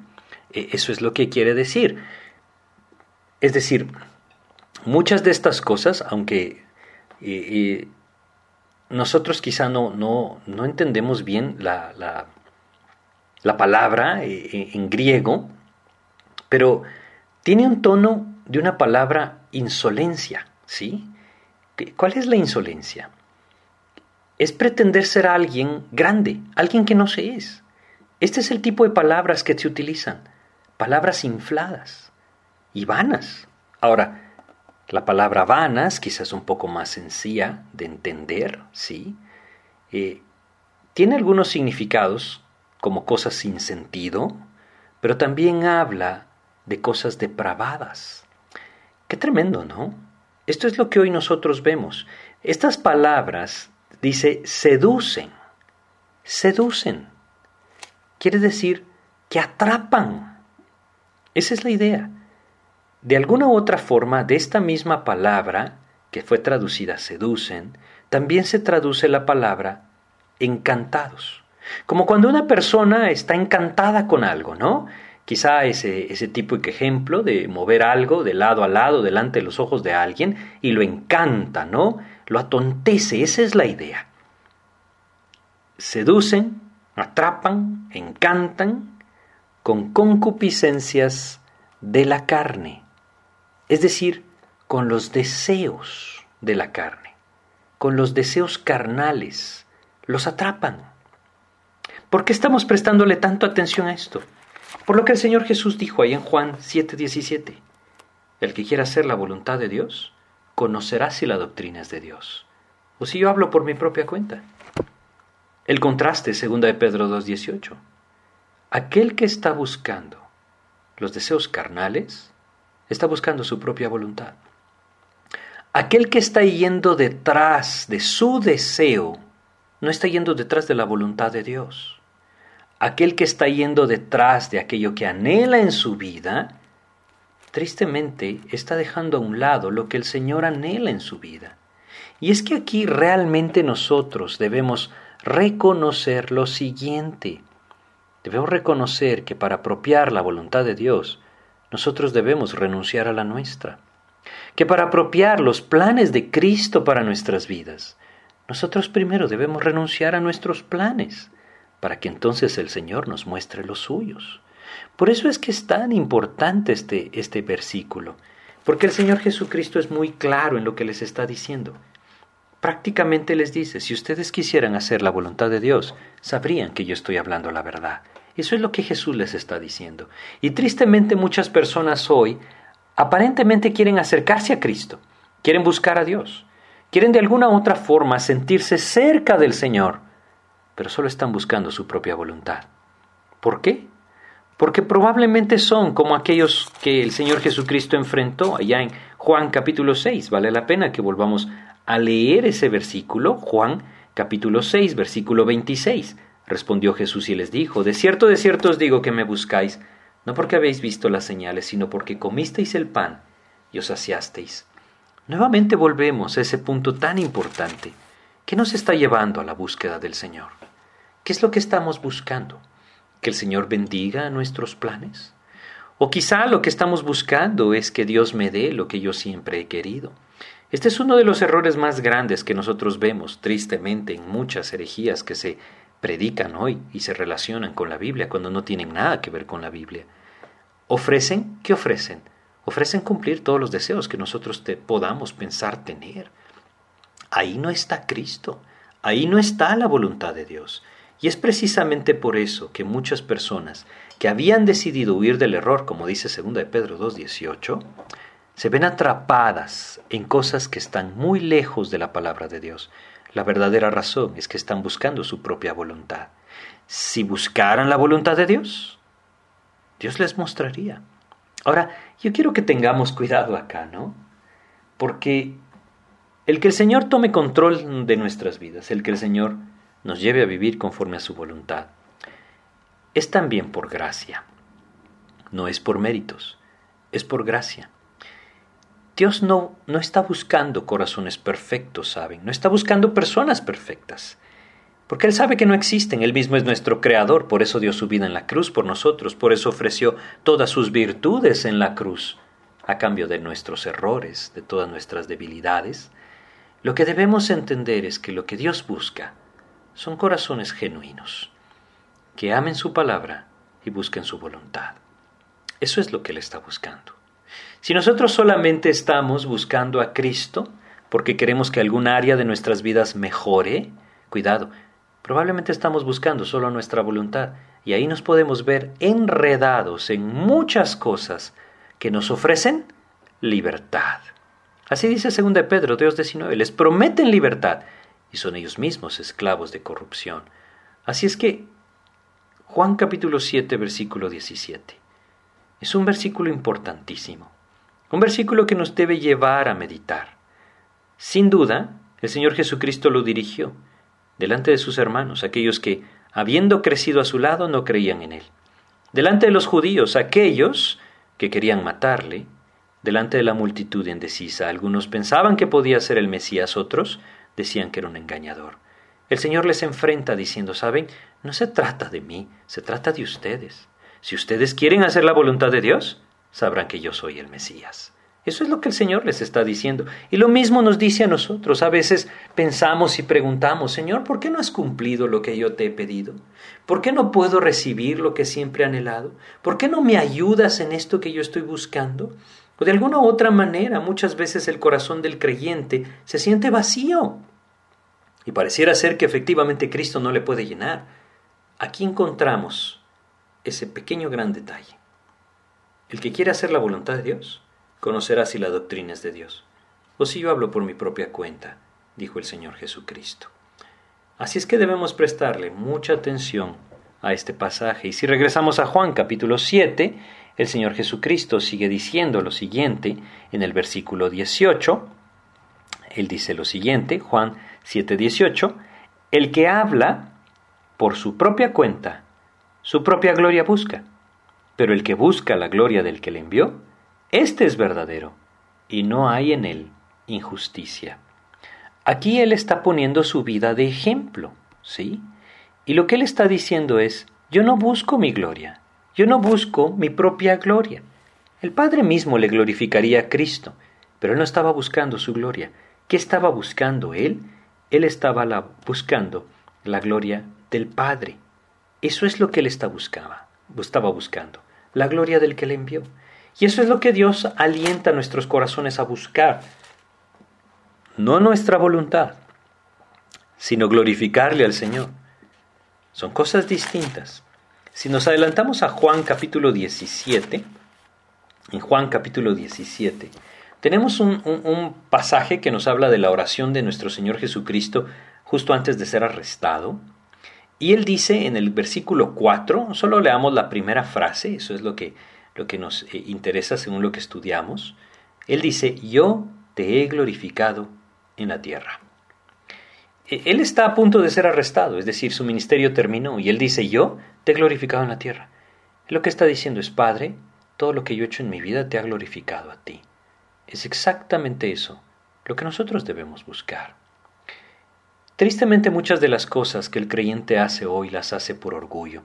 [SPEAKER 1] E, eso es lo que quiere decir. Es decir, muchas de estas cosas, aunque nosotros quizá no, no, no entendemos bien la, la la palabra eh, eh, en griego, pero tiene un tono de una palabra insolencia, ¿sí? ¿Cuál es la insolencia? Es pretender ser alguien grande, alguien que no se es. Este es el tipo de palabras que se utilizan, palabras infladas y vanas. Ahora, la palabra vanas quizás un poco más sencilla de entender, ¿sí? Eh, tiene algunos significados como cosas sin sentido, pero también habla de cosas depravadas. Qué tremendo, ¿no? Esto es lo que hoy nosotros vemos. Estas palabras, dice, seducen, seducen. Quiere decir que atrapan. Esa es la idea. De alguna u otra forma, de esta misma palabra, que fue traducida seducen, también se traduce la palabra encantados. Como cuando una persona está encantada con algo, ¿no? Quizá ese, ese tipo ejemplo de mover algo de lado a lado delante de los ojos de alguien y lo encanta, ¿no? Lo atontece, esa es la idea. Seducen, atrapan, encantan con concupiscencias de la carne, es decir, con los deseos de la carne, con los deseos carnales, los atrapan. ¿Por qué estamos prestándole tanto atención a esto? Por lo que el Señor Jesús dijo ahí en Juan 7:17. El que quiera hacer la voluntad de Dios, conocerá si la doctrina es de Dios. O si yo hablo por mi propia cuenta. El contraste, segunda de Pedro 2:18. Aquel que está buscando los deseos carnales, está buscando su propia voluntad. Aquel que está yendo detrás de su deseo, no está yendo detrás de la voluntad de Dios aquel que está yendo detrás de aquello que anhela en su vida, tristemente está dejando a un lado lo que el Señor anhela en su vida. Y es que aquí realmente nosotros debemos reconocer lo siguiente. Debemos reconocer que para apropiar la voluntad de Dios, nosotros debemos renunciar a la nuestra. Que para apropiar los planes de Cristo para nuestras vidas, nosotros primero debemos renunciar a nuestros planes para que entonces el Señor nos muestre los suyos. Por eso es que es tan importante este, este versículo, porque el Señor Jesucristo es muy claro en lo que les está diciendo. Prácticamente les dice, si ustedes quisieran hacer la voluntad de Dios, sabrían que yo estoy hablando la verdad. Eso es lo que Jesús les está diciendo. Y tristemente muchas personas hoy aparentemente quieren acercarse a Cristo, quieren buscar a Dios, quieren de alguna otra forma sentirse cerca del Señor, pero solo están buscando su propia voluntad. ¿Por qué? porque probablemente son como aquellos que el Señor Jesucristo enfrentó allá en Juan capítulo 6. Vale la pena que volvamos a leer ese versículo, Juan capítulo 6, versículo 26. Respondió Jesús y les dijo, De cierto, de cierto os digo que me buscáis, no porque habéis visto las señales, sino porque comisteis el pan y os saciasteis. Nuevamente volvemos a ese punto tan importante. ¿Qué nos está llevando a la búsqueda del Señor? ¿Qué es lo que estamos buscando? ¿Que el Señor bendiga nuestros planes? O quizá lo que estamos buscando es que Dios me dé lo que yo siempre he querido. Este es uno de los errores más grandes que nosotros vemos tristemente en muchas herejías que se predican hoy y se relacionan con la Biblia cuando no tienen nada que ver con la Biblia. ¿Ofrecen? ¿Qué ofrecen? Ofrecen cumplir todos los deseos que nosotros te podamos pensar tener. Ahí no está Cristo, ahí no está la voluntad de Dios. Y es precisamente por eso que muchas personas que habían decidido huir del error, como dice 2 de Pedro 2.18, se ven atrapadas en cosas que están muy lejos de la palabra de Dios. La verdadera razón es que están buscando su propia voluntad. Si buscaran la voluntad de Dios, Dios les mostraría. Ahora, yo quiero que tengamos cuidado acá, ¿no? Porque el que el Señor tome control de nuestras vidas, el que el Señor nos lleve a vivir conforme a su voluntad. Es también por gracia, no es por méritos, es por gracia. Dios no, no está buscando corazones perfectos, ¿saben? No está buscando personas perfectas. Porque Él sabe que no existen, Él mismo es nuestro creador, por eso dio su vida en la cruz por nosotros, por eso ofreció todas sus virtudes en la cruz, a cambio de nuestros errores, de todas nuestras debilidades. Lo que debemos entender es que lo que Dios busca son corazones genuinos, que amen su palabra y busquen su voluntad. Eso es lo que Él está buscando. Si nosotros solamente estamos buscando a Cristo porque queremos que algún área de nuestras vidas mejore, cuidado, probablemente estamos buscando solo nuestra voluntad y ahí nos podemos ver enredados en muchas cosas que nos ofrecen libertad. Así dice 2 Pedro 2.19, les prometen libertad y son ellos mismos esclavos de corrupción. Así es que Juan capítulo 7 versículo 17 es un versículo importantísimo, un versículo que nos debe llevar a meditar. Sin duda, el Señor Jesucristo lo dirigió delante de sus hermanos, aquellos que, habiendo crecido a su lado, no creían en él. Delante de los judíos, aquellos que querían matarle, delante de la multitud indecisa. Algunos pensaban que podía ser el Mesías, otros decían que era un engañador. El Señor les enfrenta diciendo, ¿saben? No se trata de mí, se trata de ustedes. Si ustedes quieren hacer la voluntad de Dios, sabrán que yo soy el Mesías. Eso es lo que el Señor les está diciendo. Y lo mismo nos dice a nosotros. A veces pensamos y preguntamos, Señor, ¿por qué no has cumplido lo que yo te he pedido? ¿Por qué no puedo recibir lo que siempre he anhelado? ¿Por qué no me ayudas en esto que yo estoy buscando? O de alguna otra manera, muchas veces el corazón del creyente se siente vacío. Y pareciera ser que efectivamente Cristo no le puede llenar. Aquí encontramos ese pequeño gran detalle. El que quiere hacer la voluntad de Dios, conocerá si la doctrina es de Dios. O si yo hablo por mi propia cuenta, dijo el Señor Jesucristo. Así es que debemos prestarle mucha atención a este pasaje. Y si regresamos a Juan capítulo 7, el Señor Jesucristo sigue diciendo lo siguiente en el versículo 18. Él dice lo siguiente, Juan 7:18, el que habla por su propia cuenta, su propia gloria busca, pero el que busca la gloria del que le envió, éste es verdadero, y no hay en él injusticia. Aquí él está poniendo su vida de ejemplo, ¿sí? Y lo que él está diciendo es, yo no busco mi gloria, yo no busco mi propia gloria. El Padre mismo le glorificaría a Cristo, pero él no estaba buscando su gloria. ¿Qué estaba buscando él? Él estaba buscando la gloria del Padre. Eso es lo que él estaba buscando, la gloria del que le envió. Y eso es lo que Dios alienta a nuestros corazones a buscar. No nuestra voluntad, sino glorificarle al Señor. Son cosas distintas. Si nos adelantamos a Juan capítulo 17, en Juan capítulo 17, tenemos un, pasaje que nos habla de la oración de nuestro Señor Jesucristo justo antes de ser arrestado. Y él dice en el versículo 4, solo leamos la primera frase, eso es lo que, lo que nos eh, interesa según lo que estudiamos. Él dice, yo te he glorificado en la tierra. E, él está a punto de ser arrestado, es decir, su ministerio terminó y él dice, yo te he glorificado en la tierra. Lo que está diciendo es, Padre, todo lo que yo he hecho en mi vida te ha glorificado a ti. Es exactamente eso lo que nosotros debemos buscar. Tristemente muchas de las cosas que el creyente hace hoy las hace por orgullo.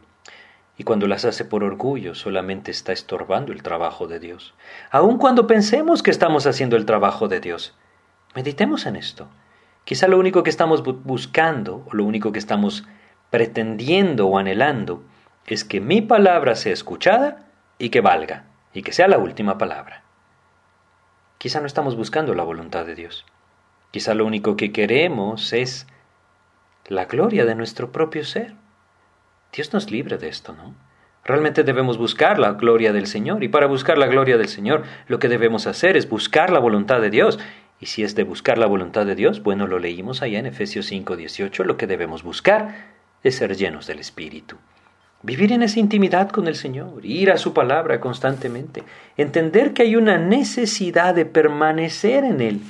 [SPEAKER 1] Y cuando las hace por orgullo solamente está estorbando el trabajo de Dios. Aun cuando pensemos que estamos haciendo el trabajo de Dios. Meditemos en esto. Quizá lo único que estamos buscando o lo único que estamos pretendiendo o anhelando es que mi palabra sea escuchada y que valga, y que sea la última palabra. Quizá no estamos buscando la voluntad de Dios. Quizá lo único que queremos es la gloria de nuestro propio ser. Dios nos libre de esto, ¿no? Realmente debemos buscar la gloria del Señor y para buscar la gloria del Señor lo que debemos hacer es buscar la voluntad de Dios. Y si es de buscar la voluntad de Dios, bueno, lo leímos allá en Efesios 5:18, lo que debemos buscar es ser llenos del Espíritu. Vivir en esa intimidad con el Señor, ir a su palabra constantemente, entender que hay una necesidad de permanecer en Él,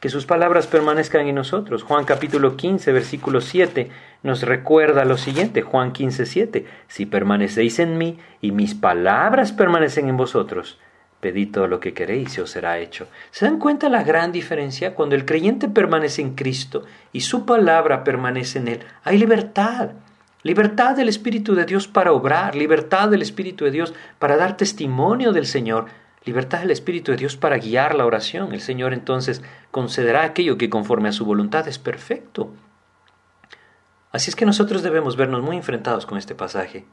[SPEAKER 1] que sus palabras permanezcan en nosotros. Juan capítulo 15, versículo 7 nos recuerda lo siguiente, Juan 15, 7, si permanecéis en mí y mis palabras permanecen en vosotros, pedid todo lo que queréis y os será hecho. ¿Se dan cuenta la gran diferencia? Cuando el creyente permanece en Cristo y su palabra permanece en Él, hay libertad. Libertad del Espíritu de Dios para obrar, libertad del Espíritu de Dios para dar testimonio del Señor, libertad del Espíritu de Dios para guiar la oración. El Señor entonces concederá aquello que conforme a su voluntad es perfecto. Así es que nosotros debemos vernos muy enfrentados con este pasaje.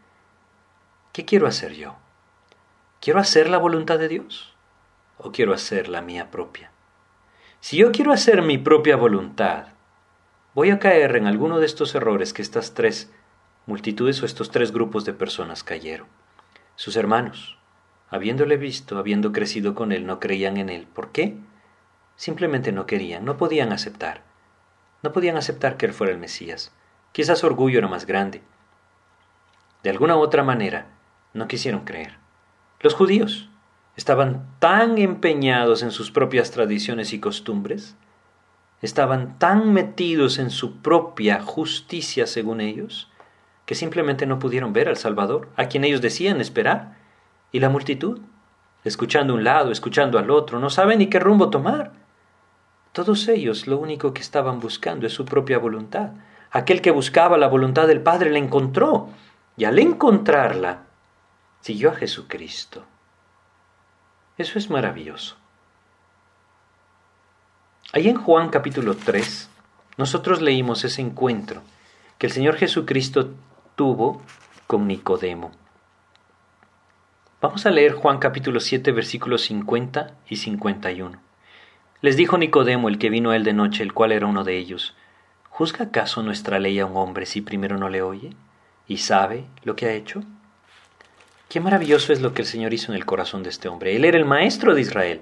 [SPEAKER 1] ¿Qué quiero hacer yo? ¿Quiero hacer la voluntad de Dios o quiero hacer la mía propia? Si yo quiero hacer mi propia voluntad, voy a caer en alguno de estos errores que estas tres multitudes o estos tres grupos de personas cayeron. Sus hermanos, habiéndole visto, habiendo crecido con él, no creían en él. ¿Por qué? Simplemente no querían, no podían aceptar. No podían aceptar que él fuera el Mesías. Quizás su orgullo era más grande. De alguna u otra manera, no quisieron creer. Los judíos estaban tan empeñados en sus propias tradiciones y costumbres, estaban tan metidos en su propia justicia según ellos, que simplemente no pudieron ver al Salvador, a quien ellos decían esperar. Y la multitud, escuchando un lado, escuchando al otro, no saben ni qué rumbo tomar. Todos ellos lo único que estaban buscando es su propia voluntad. Aquel que buscaba la voluntad del Padre la encontró, y al encontrarla, siguió a Jesucristo. Eso es maravilloso. Ahí en Juan capítulo 3, nosotros leímos ese encuentro que el Señor Jesucristo tuvo con Nicodemo. Vamos a leer Juan capítulo 7 versículos 50 y 51. Les dijo Nicodemo, el que vino a él de noche, el cual era uno de ellos, ¿juzga acaso nuestra ley a un hombre si primero no le oye y sabe lo que ha hecho? Qué maravilloso es lo que el Señor hizo en el corazón de este hombre. Él era el maestro de Israel.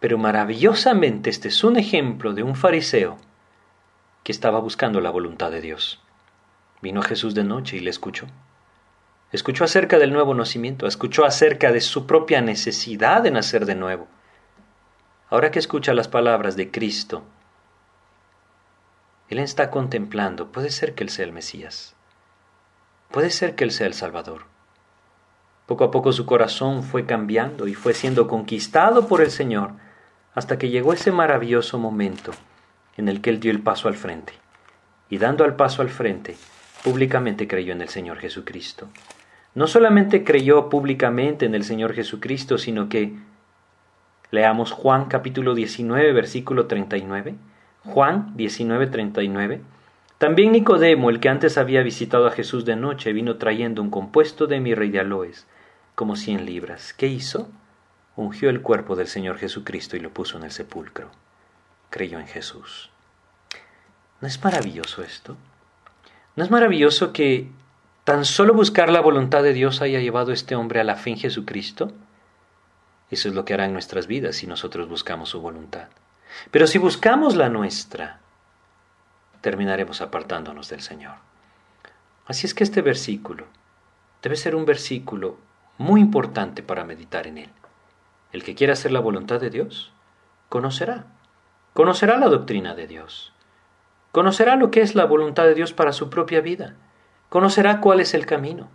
[SPEAKER 1] Pero maravillosamente este es un ejemplo de un fariseo que estaba buscando la voluntad de Dios. Vino Jesús de noche y le escuchó. Escuchó acerca del nuevo nacimiento, escuchó acerca de su propia necesidad de nacer de nuevo. Ahora que escucha las palabras de Cristo, Él está contemplando, puede ser que Él sea el Mesías, puede ser que Él sea el Salvador. Poco a poco su corazón fue cambiando y fue siendo conquistado por el Señor hasta que llegó ese maravilloso momento en el que Él dio el paso al frente. Y dando el paso al frente, públicamente creyó en el Señor Jesucristo. No solamente creyó públicamente en el Señor Jesucristo, sino que leamos Juan capítulo 19, versículo 39. Juan 19, 39. También Nicodemo, el que antes había visitado a Jesús de noche, vino trayendo un compuesto de mirra y de aloes, como cien libras. ¿Qué hizo? Ungió el cuerpo del Señor Jesucristo y lo puso en el sepulcro. Creyó en Jesús. ¿No es maravilloso esto? ¿No es maravilloso que tan solo buscar la voluntad de Dios haya llevado a este hombre a la fe en Jesucristo? Eso es lo que hará en nuestras vidas si nosotros buscamos su voluntad. Pero si buscamos la nuestra, terminaremos apartándonos del Señor. Así es que este versículo debe ser un versículo muy importante para meditar en él. El que quiera hacer la voluntad de Dios, conocerá, conocerá la doctrina de Dios, conocerá lo que es la voluntad de Dios para su propia vida, conocerá cuál es el camino,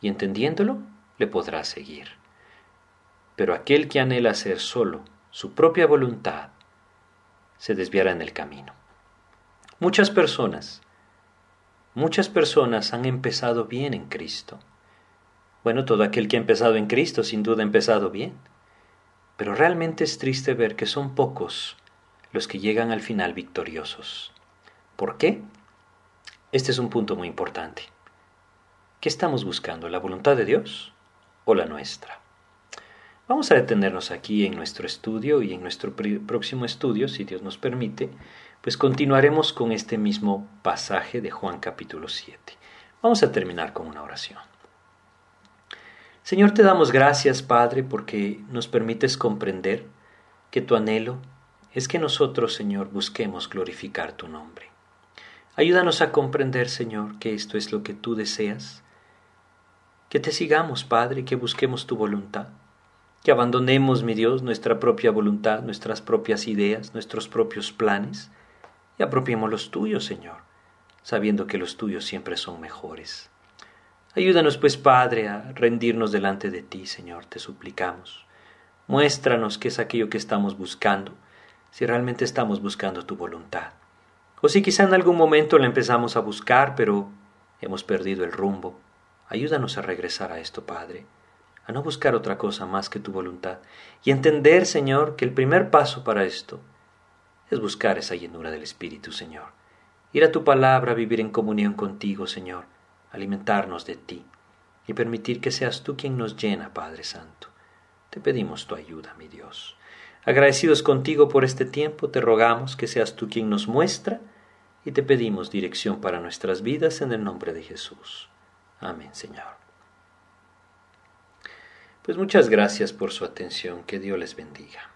[SPEAKER 1] y entendiéndolo, le podrá seguir. Pero aquel que anhela hacer solo su propia voluntad, se desviará en el camino. Muchas personas, muchas personas han empezado bien en Cristo. Bueno, todo aquel que ha empezado en Cristo sin duda ha empezado bien. Pero realmente es triste ver que son pocos los que llegan al final victoriosos. ¿Por qué? Este es un punto muy importante. ¿Qué estamos buscando? ¿La voluntad de Dios o la nuestra? Vamos a detenernos aquí en nuestro estudio y en nuestro próximo estudio, si Dios nos permite, pues continuaremos con este mismo pasaje de Juan capítulo 7. Vamos a terminar con una oración. Señor, te damos gracias, Padre, porque nos permites comprender que tu anhelo es que nosotros, Señor, busquemos glorificar tu nombre. Ayúdanos a comprender, Señor, que esto es lo que tú deseas, que te sigamos, Padre, que busquemos tu voluntad que abandonemos, mi Dios, nuestra propia voluntad, nuestras propias ideas, nuestros propios planes, y apropiemos los tuyos, Señor, sabiendo que los tuyos siempre son mejores. Ayúdanos, pues, Padre, a rendirnos delante de ti, Señor, te suplicamos. Muéstranos qué es aquello que estamos buscando, si realmente estamos buscando tu voluntad. O si quizá en algún momento la empezamos a buscar, pero hemos perdido el rumbo. Ayúdanos a regresar a esto, Padre a no buscar otra cosa más que tu voluntad y entender, Señor, que el primer paso para esto es buscar esa llenura del Espíritu, Señor. Ir a tu palabra, vivir en comunión contigo, Señor, alimentarnos de ti y permitir que seas tú quien nos llena, Padre Santo. Te pedimos tu ayuda, mi Dios. Agradecidos contigo por este tiempo, te rogamos que seas tú quien nos muestra y te pedimos dirección para nuestras vidas en el nombre de Jesús. Amén, Señor. Pues muchas gracias por su atención. Que Dios les bendiga.